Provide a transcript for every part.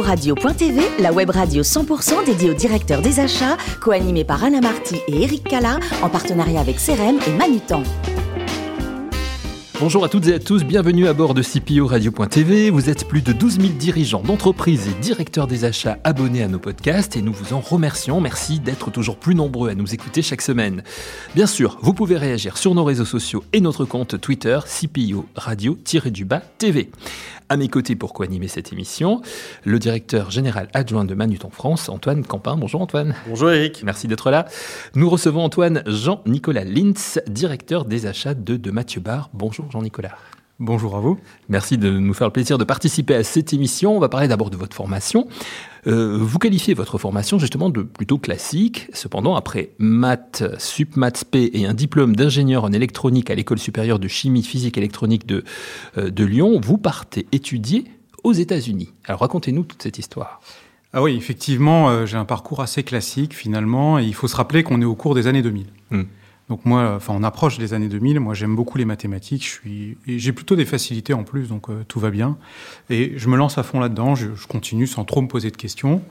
Radio.tv, la web radio 100% dédiée aux directeurs des achats, co-animée par Anna Marty et Eric Cala, en partenariat avec CRM et Manutan. Bonjour à toutes et à tous, bienvenue à bord de CPO Radio.tv. Vous êtes plus de 12 000 dirigeants d'entreprises et directeurs des achats abonnés à nos podcasts et nous vous en remercions. Merci d'être toujours plus nombreux à nous écouter chaque semaine. Bien sûr, vous pouvez réagir sur nos réseaux sociaux et notre compte Twitter CPO Radio-du-bas TV. À mes côtés pour co-animer cette émission, le directeur général adjoint de Manuton France, Antoine Campin. Bonjour Antoine. Bonjour Eric. Merci d'être là. Nous recevons Antoine Jean-Nicolas Lintz, directeur des achats de, de Mathieu Bar. Bonjour Jean-Nicolas. Bonjour à vous. Merci de nous faire le plaisir de participer à cette émission. On va parler d'abord de votre formation. Euh, vous qualifiez votre formation justement de plutôt classique. Cependant, après maths, sup maths P et un diplôme d'ingénieur en électronique à l'école supérieure de chimie physique électronique de, euh, de Lyon, vous partez étudier aux États-Unis. Alors racontez-nous toute cette histoire. Ah oui, effectivement, euh, j'ai un parcours assez classique finalement. Et il faut se rappeler qu'on est au cours des années 2000. Hmm. Donc moi, enfin, on approche des années 2000. Moi, j'aime beaucoup les mathématiques. Je suis, j'ai plutôt des facilités en plus, donc euh, tout va bien. Et je me lance à fond là-dedans. Je, continue sans trop me poser de questions.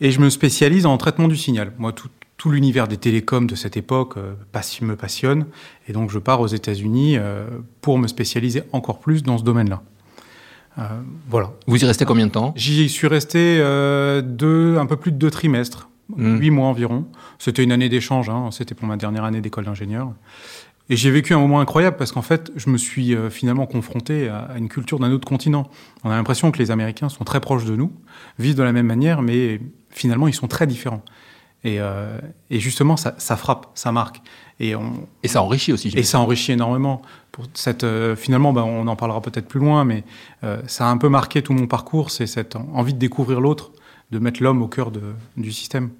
Et je me spécialise en traitement du signal. Moi, tout, l'univers des télécoms de cette époque euh, me passionne. Et donc, je pars aux États-Unis euh, pour me spécialiser encore plus dans ce domaine-là. voilà. Vous y restez combien de temps? J'y suis resté deux, un peu plus de deux trimestres. Hmm. huit mois environ. C'était une année d'échange, hein. c'était pour ma dernière année d'école d'ingénieur. Et j'ai vécu un moment incroyable parce qu'en fait, je me suis euh, finalement confronté à, une culture d'un autre continent. On a l'impression que les Américains sont très proches de nous, vivent de la même manière, mais finalement, ils sont très différents. Et, euh, justement, ça, frappe, ça marque. Et, on, et ça enrichit aussi. Et ça enrichit énormément. Pour cette, euh, finalement, ben, on en parlera peut-être plus loin, mais ça a un peu marqué tout mon parcours, c'est cette envie de découvrir l'autre, de mettre l'homme au cœur de, du système.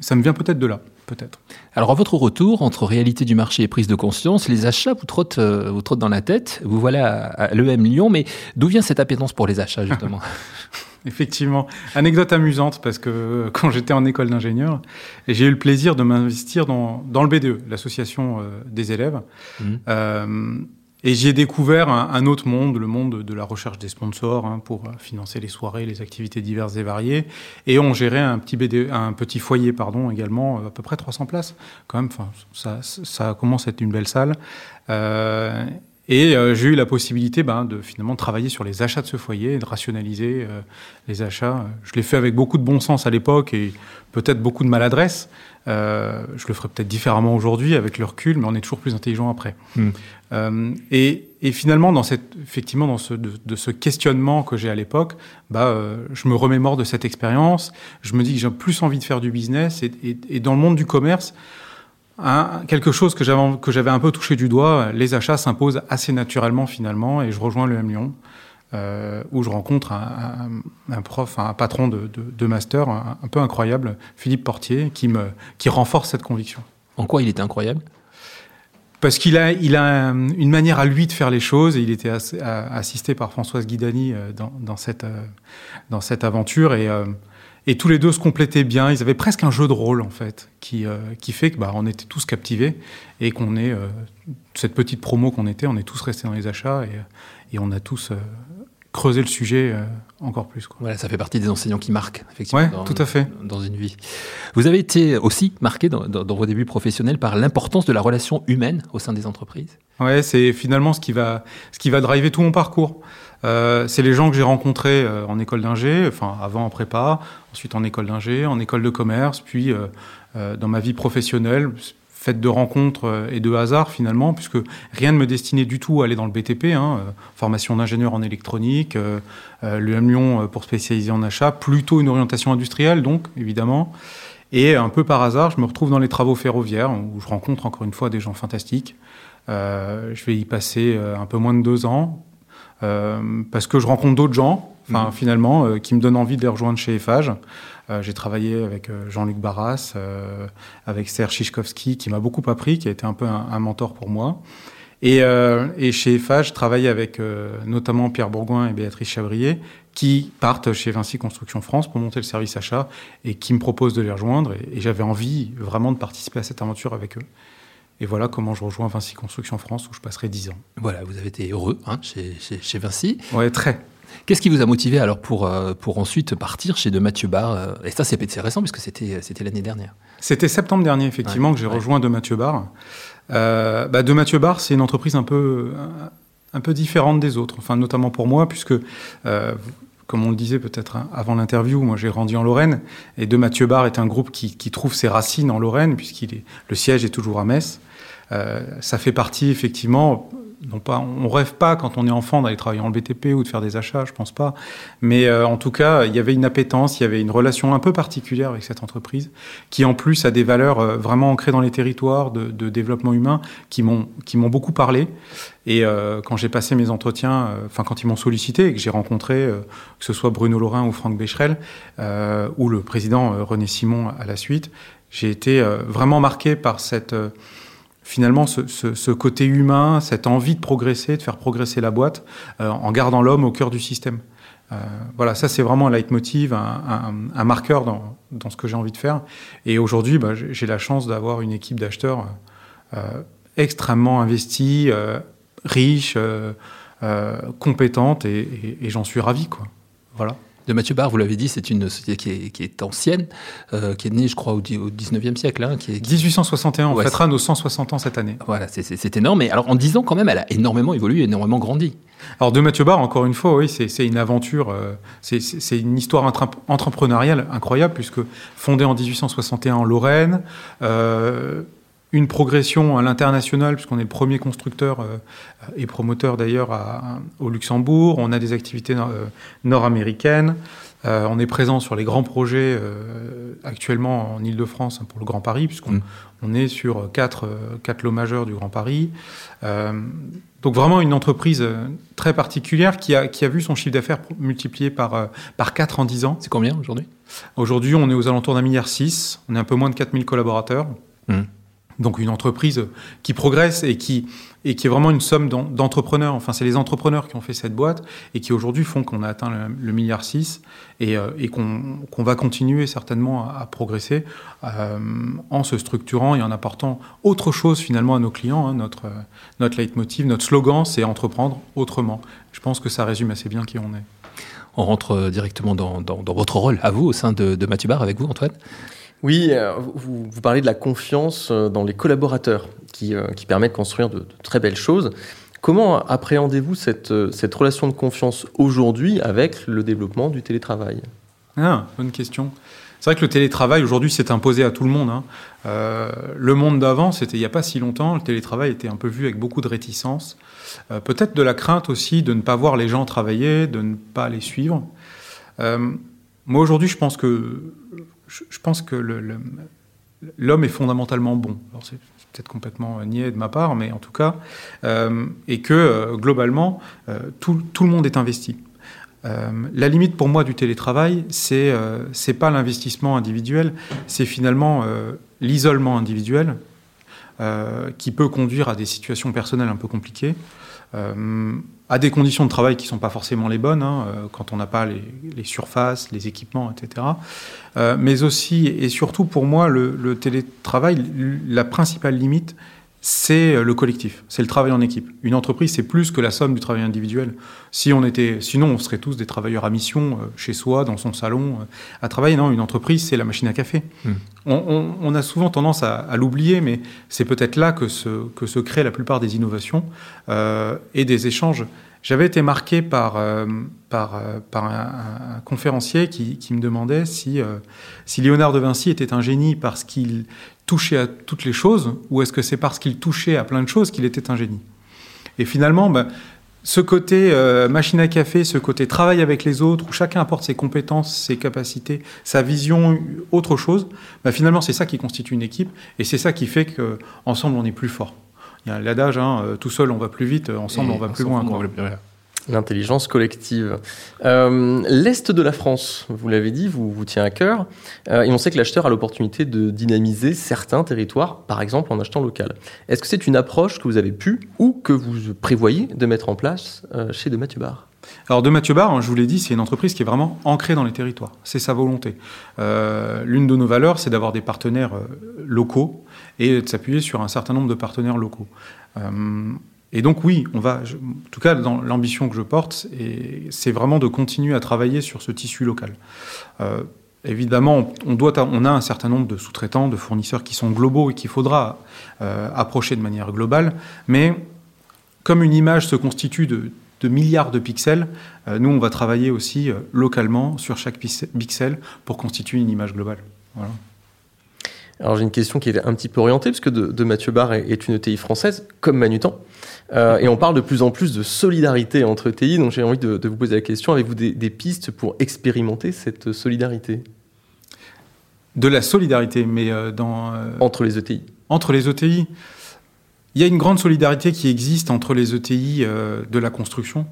Ça me vient peut-être de là, peut-être. Alors, à votre retour, entre réalité du marché et prise de conscience, les achats vous trottent, euh, vous trottent dans la tête. Vous voilà à, l'EM Lyon, mais d'où vient cette appétence pour les achats, justement? Effectivement. Anecdote amusante, parce que euh, quand j'étais en école d'ingénieur, j'ai eu le plaisir de m'investir dans, dans, le BDE, l'association euh, des élèves. Mmh. Et j'ai découvert un, autre monde, le monde de la recherche des sponsors hein, pour euh, financer les soirées, les activités diverses et variées. Et on gérait un petit, BD, un petit foyer pardon, également, euh, à peu près 300 places. Quand même, ça, ça commence à être une belle salle. Euh, et euh, j'ai eu la possibilité ben, de finalement travailler sur les achats de ce foyer et de rationaliser les achats. Je l'ai fait avec beaucoup de bon sens à l'époque et peut-être beaucoup de maladresse. Euh, je le ferai peut-être différemment aujourd'hui avec le recul, mais on est toujours plus intelligent après. Hmm. Euh, et, et, finalement, dans cette, effectivement, dans ce, de, de ce questionnement que j'ai à l'époque, bah, euh, je me remémore de cette expérience. Je me dis que j'ai plus envie de faire du business et, et, et dans le monde du commerce. Hein, quelque chose que j'avais que j'avais un peu touché du doigt, les achats s'imposent assez naturellement finalement, et je rejoins le M Lyon. Euh, où je rencontre un, un, prof, un patron de, de, de master un, un, peu incroyable, Philippe Portier, qui, me, qui renforce cette conviction. En quoi il était incroyable? Parce qu'il a, il a une manière à lui de faire les choses et il était assisté par Françoise Guidani euh, dans, dans, cette, euh, dans cette aventure et, et tous les deux se complétaient bien. Ils avaient presque un jeu de rôle en fait qui, qui fait que bah, on était tous captivés et qu'on est cette petite promo qu'on était, on est tous restés dans les achats et, et on a tous creuser le sujet euh, encore plus. Quoi. Voilà, ça fait partie des enseignants qui marquent, effectivement, ouais, tout à fait. dans une vie. Vous avez été aussi marqué dans, dans, vos débuts professionnels par l'importance de la relation humaine au sein des entreprises? Ouais, c'est finalement ce qui va, ce qui va driver tout mon parcours. Euh, c'est les gens que j'ai rencontrés euh, en école d'ingé, enfin avant en prépa, ensuite en école d'ingé, en école de commerce, puis euh, euh dans ma vie professionnelle, faite de rencontres et de hasard finalement, puisque rien ne me destinait du tout à aller dans le BTP. Hein, formation d'ingénieur en électronique, euh, le Lyon pour spécialiser en achat, plutôt une orientation industrielle donc évidemment. Et un peu par hasard, je me retrouve dans les travaux ferroviaires où je rencontre encore une fois des gens fantastiques. Euh, je vais y passer un peu moins de deux ans parce que je rencontre d'autres gens, enfin mmh. finalement, qui me donnent envie de les rejoindre chez Eiffage. Euh, j'ai travaillé avec euh, Jean-Luc Barras, euh, avec Serge Chichkovski, qui m'a beaucoup appris, qui a été un peu un, mentor pour moi. Et, et chez EFA, je travaille avec notamment Pierre Bourgoin et Béatrice Chabrier, qui partent chez Vinci Construction France pour monter le service achat et qui me proposent de les rejoindre. Et, j'avais envie vraiment de participer à cette aventure avec eux. Et voilà comment je rejoins Vinci Construction France, où je passerai 10 ans. Voilà, vous avez été heureux hein, chez, chez, chez Vinci. Ouais, très. Qu'est-ce qui vous a motivé alors pour, euh, pour ensuite partir chez de Mathieu Barre Et ça, c'est récent puisque c'était l'année dernière. C'était septembre dernier, effectivement, que j'ai rejoint de Mathieu Barre. bah, de Mathieu Barre, c'est une entreprise un peu, un peu différente des autres, enfin, notamment pour moi, puisque comme on le disait peut-être hein, avant l'interview, moi j'ai grandi en Lorraine, et De Mathieu Barre est un groupe qui, trouve ses racines en Lorraine, puisqu'il est le siège est toujours à Metz. Euh, ça fait partie effectivement non pas, on rêve pas quand on est enfant d'aller travailler en BTP ou de faire des achats, je pense pas. Mais euh, en tout cas, il y avait une appétence, il y avait une relation un peu particulière avec cette entreprise, qui en plus a des valeurs euh, vraiment ancrées dans les territoires de, de développement humain, qui m'ont qui m'ont beaucoup parlé. Et euh, quand j'ai passé mes entretiens, enfin quand ils m'ont sollicité et que j'ai rencontré, que ce soit Bruno Laurin ou Franck Becherel, ou le président René Simon à la suite, j'ai été vraiment marqué par cette finalement ce, côté humain, cette envie de progresser, de faire progresser la boîte, euh, en gardant l'homme au cœur du système. Euh, voilà, ça c'est vraiment un leitmotiv, un, marqueur dans, ce que j'ai envie de faire. Et aujourd'hui, bah, j'ai la chance d'avoir une équipe d'acheteurs euh, extrêmement investie, riche, compétente, et, et j'en suis ravi. Quoi. Voilà de Mathieu Barre, vous l'avez dit, c'est une société qui est, ancienne, euh, qui est née, je crois, au, 19e siècle. Hein, qui est, 1861, on fêtera nos 160 ans cette année. Voilà, c'est énorme. Mais alors, en 10 ans, quand même, elle a énormément évolué, énormément grandi. Alors, de Mathieu Barre, encore une fois, oui, c'est une aventure, euh, c'est une histoire entrepreneuriale incroyable, puisque fondée en 1861 en Lorraine, euh, une progression à l'international, puisqu'on est le premier constructeur euh, et promoteur d'ailleurs au Luxembourg. On a des activités euh, nord-américaines. Euh, on est présent sur les grands projets actuellement en Ile-de-France pour le Grand Paris, puisqu'on mm. on est sur quatre, quatre lots majeurs du Grand Paris. donc vraiment une entreprise très particulière qui a, qui a vu son chiffre d'affaires multiplié par, par 4 en 10 ans. C'est combien aujourd'hui? Aujourd'hui, on est aux alentours d'un milliard 6. On est un peu moins de 4000 collaborateurs. Mm. Donc une entreprise qui progresse et qui, et qui est vraiment une somme d'entrepreneurs. Enfin, c'est les entrepreneurs qui ont fait cette boîte et qui aujourd'hui font qu'on a atteint le, milliard 6 et, euh, et qu'on va continuer certainement à, progresser euh, en se structurant et en apportant autre chose finalement à nos clients. Hein. Notre, notre leitmotiv, notre slogan, c'est entreprendre autrement. Je pense que ça résume assez bien qui on est. On rentre directement dans, dans, votre rôle à vous au sein de, de Mathieu Bar avec vous, Antoine. Oui, euh, vous, parlez de la confiance euh, dans les collaborateurs qui, euh, qui permet de construire de, très belles choses. Comment appréhendez-vous cette, cette relation de confiance aujourd'hui avec le développement du télétravail? Ah, Bonne question. C'est vrai que le télétravail aujourd'hui s'est imposé à tout le monde. Hein. le monde d'avant, c'était il n'y a pas si longtemps, le télétravail était un peu vu avec beaucoup de réticence. Peut-être de la crainte aussi de ne pas voir les gens travailler, de ne pas les suivre. moi aujourd'hui, je pense que je, pense que l'homme est fondamentalement bon. c'est peut-être complètement niais de ma part, mais en tout cas, euh, et que euh, globalement, euh, tout, le monde est investi. la limite pour moi du télétravail, c'est c'est pas l'investissement individuel, c'est finalement l'isolement individuel qui peut conduire à des situations personnelles un peu compliquées à des conditions de travail qui ne sont pas forcément les bonnes, hein, euh, quand on n'a pas les, surfaces, les équipements, etc. Euh, mais aussi et surtout pour moi, le télétravail, la principale limite, c'est euh, le collectif, c'est le travail en équipe. Une entreprise, c'est plus que la somme du travail individuel. Si on était, sinon, on serait tous des travailleurs à mission euh, chez soi, dans son salon, euh, à travailler. Non, une entreprise, c'est la machine à café. Hmm. On, a souvent tendance à, l'oublier, mais c'est peut-être là que se, que se créent la plupart des innovations et des échanges. J'avais été marqué par, par, par un, conférencier qui, qui, me demandait si, si Léonard de Vinci était un génie parce qu'il touchait à toutes les choses, ou est-ce que c'est parce qu'il touchait à plein de choses qu'il était un génie? Et finalement, ben, ce côté euh, machine à café, ce côté travail avec les autres, où chacun apporte ses compétences, ses capacités, sa vision, autre chose, ben, finalement c'est ça qui constitue une équipe, et c'est ça qui fait qu'ensemble on est plus fort. Il y a l'adage, hein, euh, tout seul on va plus vite, ensemble on va plus loin. L'intelligence collective. Euh, L'Est de la France, vous l'avez dit, vous, vous tient à cœur. Euh, et on sait que l'acheteur a l'opportunité de dynamiser certains territoires, par exemple en achetant local. Est-ce que c'est une approche que vous avez pu ou que vous prévoyez de mettre en place euh, chez De Mathieu Bar alors de Mathieu Bar, hein, je vous l'ai dit, c'est une entreprise qui est vraiment ancrée dans les territoires. C'est sa volonté. L'une de nos valeurs, c'est d'avoir des partenaires locaux et de s'appuyer sur un certain nombre de partenaires locaux. Et donc oui, on va, en tout cas dans l'ambition que je porte, c'est vraiment de continuer à travailler sur ce tissu local. Euh, évidemment, on, a un certain nombre de sous-traitants, de fournisseurs qui sont globaux et qu'il faudra euh, approcher de manière globale, mais comme une image se constitue de, milliards de pixels, euh, nous on va travailler aussi localement sur chaque pixel pour constituer une image globale. Alors j'ai une question qui est un petit peu orientée, parce que de, Mathieu Barre est, une ETI française, comme Manutan. Euh, et on parle de plus en plus de solidarité entre ETI, donc j'ai envie de, vous poser la question, avez-vous des, pistes pour expérimenter cette solidarité? De la solidarité, mais euh, dans... Euh, entre les ETI Entre les ETI il y a une grande solidarité qui existe entre les ETI de la construction,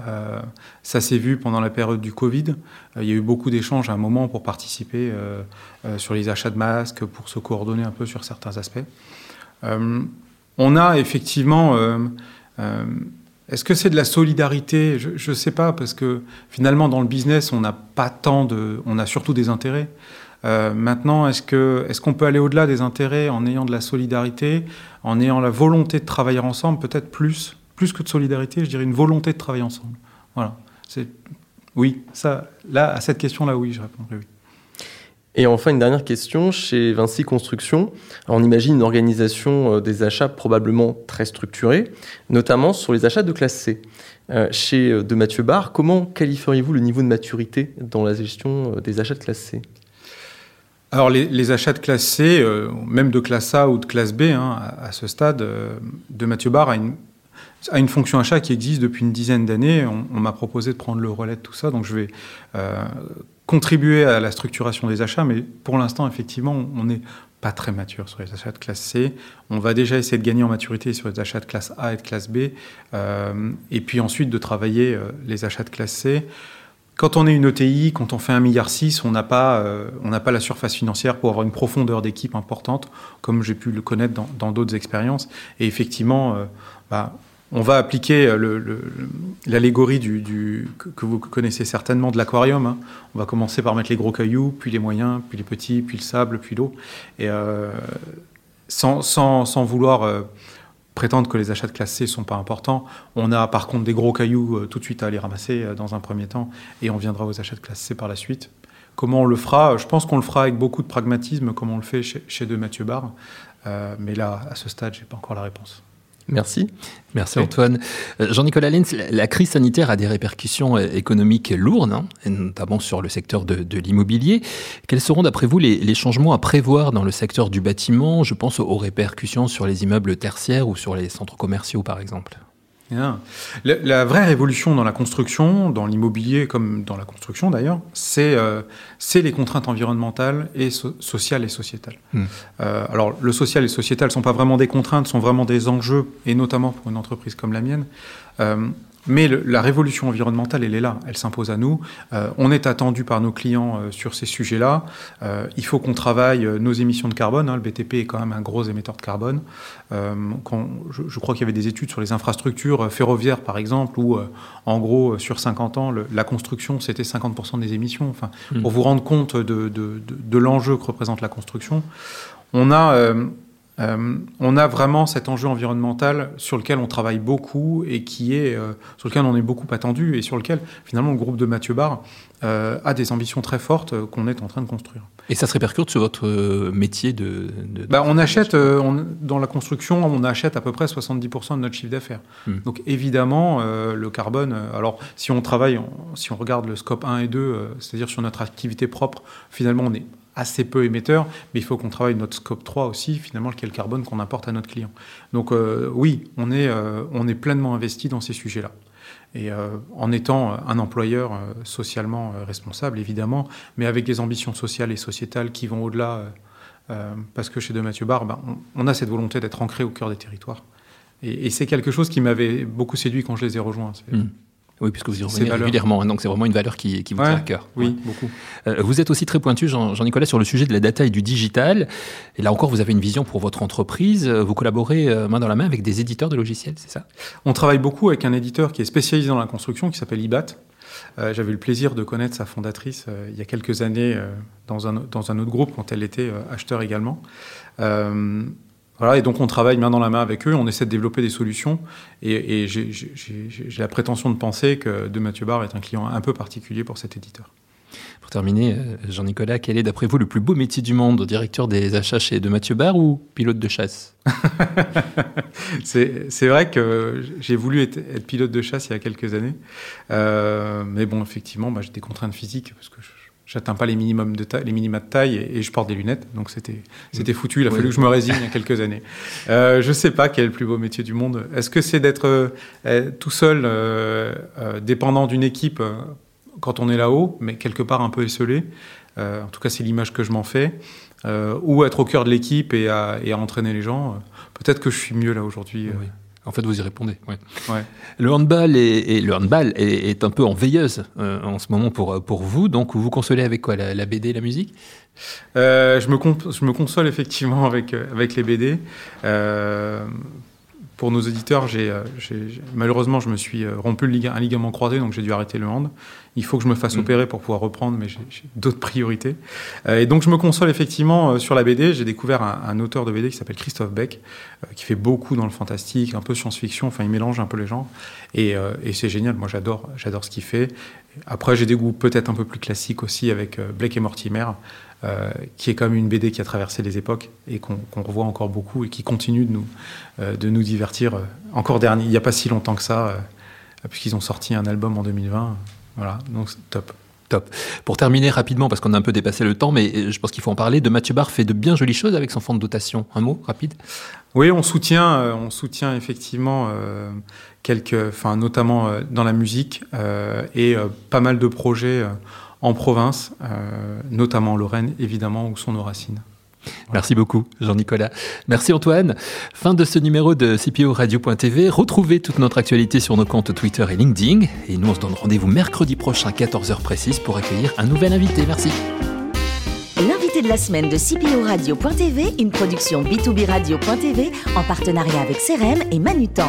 euh, ça s'est vu pendant la période du Covid. Euh, il y a eu beaucoup d'échanges à un moment pour participer euh, sur les achats de masques, pour se coordonner un peu sur certains aspects. On a effectivement... Est-ce que c'est de la solidarité? Je ne sais pas, parce que finalement, dans le business, on n'a pas tant de... On a surtout des intérêts. maintenant, est-ce qu'on est peut aller au-delà des intérêts en ayant de la solidarité, en ayant la volonté de travailler ensemble, peut-être plus plus que de solidarité, je dirais une volonté de travailler ensemble. Voilà. Oui, ça, là, à cette question-là, oui, je répondrai oui. Et enfin, une dernière question, chez Vinci Construction, on imagine une organisation euh, des achats probablement très structurée, notamment sur les achats de classe C. Euh, chez euh, De Mathieu Barre, comment qualifieriez-vous le niveau de maturité dans la gestion des achats de classe C? Alors les, achats de classe C, même de classe A ou de classe B, hein, à, ce stade, de Mathieu Barre a une une fonction achat qui existe depuis une dizaine d'années. On, m'a proposé de prendre le relais de tout ça, donc je vais contribuer à la structuration des achats, mais pour l'instant, effectivement, on n'est pas très mature sur les achats de classe C. On va déjà essayer de gagner en maturité sur les achats de classe A et de classe B, euh, et puis ensuite de travailler euh, les achats de classe C. Quand on est une ETI, quand on fait un milliard on n'a pas, on n'a pas la surface financière pour avoir une profondeur d'équipe importante, comme j'ai pu le connaître dans d'autres expériences. Et effectivement, bah, on va appliquer euh, l'allégorie que vous connaissez certainement de l'aquarium. Hein. On va commencer par mettre les gros cailloux, puis les moyens, puis les petits, puis le sable, puis l'eau. Et euh, sans, vouloir euh, prétendre que les achats de classe C sont pas importants, on a par contre des gros cailloux tout de suite à aller ramasser dans un premier temps, et on viendra aux achats de classe C par la suite. Comment on le fera? Je pense qu'on le fera avec beaucoup de pragmatisme, comme on le fait chez, chez De Mathieu Barre. mais là, à ce stade, j'ai pas encore la réponse. Merci. Merci Antoine. Euh, Jean-Nicolas Lenz, la crise sanitaire a des répercussions euh, économiques lourdes, hein, notamment sur le secteur de, l'immobilier. Quels seront d'après vous les, changements à prévoir dans le secteur du bâtiment? Je pense aux répercussions sur les immeubles tertiaires ou sur les centres commerciaux par exemple. La, vraie révolution dans la construction, dans l'immobilier comme dans la construction d'ailleurs, c'est euh, les contraintes environnementales et sociales et sociétales. Hmm. Euh, alors le social et sociétal ne sont pas vraiment des contraintes, sont vraiment des enjeux, et notamment pour une entreprise comme la mienne. Euh, mais la révolution environnementale, elle est là, elle s'impose à nous. Euh, on est attendu par nos clients euh, sur ces sujets-là. Euh, il faut qu'on travaille nos émissions de carbone. Hein. le BTP est quand même un gros émetteur de carbone. Quand, je, crois qu'il y avait des études sur les infrastructures ferroviaires, par exemple, où, en gros, sur 50 ans, la construction, c'était 50% des émissions. Enfin, mmh. Pour vous rendre compte de, de, de l'enjeu que représente la construction, on a euh, on a vraiment cet enjeu environnemental sur lequel on travaille beaucoup et qui est euh, sur lequel on est beaucoup attendu et sur lequel finalement le groupe de Mathieu Barre euh, a des ambitions très fortes qu'on est en train de construire. Et ça se répercute sur votre métier de, bah, On achète dans la construction, on achète à peu près 70% de notre chiffre d'affaires. Hmm. Donc évidemment, le carbone. alors si on travaille, si on regarde le scope 1 et 2, c'est-à-dire sur notre activité propre, finalement on est assez peu émetteur, mais il faut qu'on travaille notre scope 3 aussi, finalement, lequel carbone qu'on apporte à notre client. Donc euh, oui, on est, euh, on est pleinement investi dans ces sujets-là. Et euh, en étant un employeur socialement responsable, évidemment, mais avec des ambitions sociales et sociétales qui vont au-delà, parce que chez De Mathieu Barre, ben, on, a cette volonté d'être ancré au cœur des territoires. Et, c'est quelque chose qui m'avait beaucoup séduit quand je les ai rejoints. Oui, puisque vous y revenez régulièrement, hein, donc c'est vraiment une valeur qui, vous tient à cœur. Oui, beaucoup. Euh, vous êtes aussi très pointu, Jean-Nicolas, sur le sujet de la data et du digital. Et là encore, vous avez une vision pour votre entreprise. Vous collaborez euh, main dans la main avec des éditeurs de logiciels, c'est ça? On travaille beaucoup avec un éditeur qui est spécialisé dans la construction, qui s'appelle IBAT. Euh, j'avais le plaisir de connaître sa fondatrice il y a quelques années dans, un, dans un autre groupe, quand elle était acheteur également. Voilà, et donc on travaille main dans la main avec eux, on essaie de développer des solutions. Et, et j'ai la prétention de penser que De Mathieu Barre est un client un peu particulier pour cet éditeur. Pour terminer, euh, Jean-Nicolas, quel est d'après vous le plus beau métier du monde Directeur des achats chez De Mathieu Barre ou pilote de chasse? C'est vrai que j'ai voulu être, pilote de chasse il y a quelques années. Euh, mais bon, effectivement, bah, j'ai des contraintes physiques parce que j'atteins pas les minimums de taille, les minima de taille et, je porte des lunettes, donc c'était c'était foutu. Il a fallu que je me résigne il y a quelques années. Euh, je sais pas quel est le plus beau métier du monde. Est-ce que c'est d'être euh, tout seul, dépendant d'une équipe quand on est là-haut, mais quelque part un peu esselé? Euh, en tout cas, c'est l'image que je m'en fais. Euh, ou être au cœur de l'équipe et à, entraîner les gens. Peut-être que je suis mieux là aujourd'hui. Oui. En fait, vous y répondez. Ouais. Le handball, est, le handball est, un peu en veilleuse euh, en ce moment pour, pour vous. Donc, vous vous consolez avec quoi la, BD la musique? Je, me je me console effectivement avec, avec les BD pour nos éditeurs, j'ai, malheureusement, je me suis rompu le un ligament croisé, donc j'ai dû arrêter le hand. Il faut que je me fasse mm. opérer pour pouvoir reprendre, mais j'ai d'autres priorités. Euh, et donc je me console effectivement euh, sur la BD. J'ai découvert un, auteur de BD qui s'appelle Christophe Beck, euh, qui fait beaucoup dans le fantastique, un peu science-fiction. Enfin, il mélange un peu les genres. Et, c'est génial. Moi, j'adore, j'adore ce qu'il fait. Après, j'ai des goûts peut-être un peu plus classiques aussi avec Blake et Mortimer. qui est quand même une BD qui a traversé les époques et qu'on revoit encore beaucoup et qui continue de nous, de nous divertir. encore dernier, il n'y a pas si longtemps que ça, puisqu'ils ont sorti un album en 2020. Voilà, donc top. Top. Pour terminer rapidement, parce qu'on a un peu dépassé le temps, mais je pense qu'il faut en parler, de Mathieu Barre fait de bien jolies choses avec son fonds de dotation. Un mot rapide? Oui, on soutient, euh, on soutient effectivement euh, quelques, enfin notamment euh, dans la musique et pas mal de projets en province, notamment en Lorraine évidemment où sont nos racines. Merci beaucoup, Jean-Nicolas. Merci Antoine. Fin de ce numéro de CPO Radio.tv. Retrouvez toute notre actualité sur nos comptes Twitter et LinkedIn. Et nous, on se donne rendez-vous mercredi prochain, 14h précise, pour accueillir un nouvel invité. Merci. L'invité de la semaine de CPO Radio.tv, une production B2B Radio.tv en partenariat avec CRM et Manutan.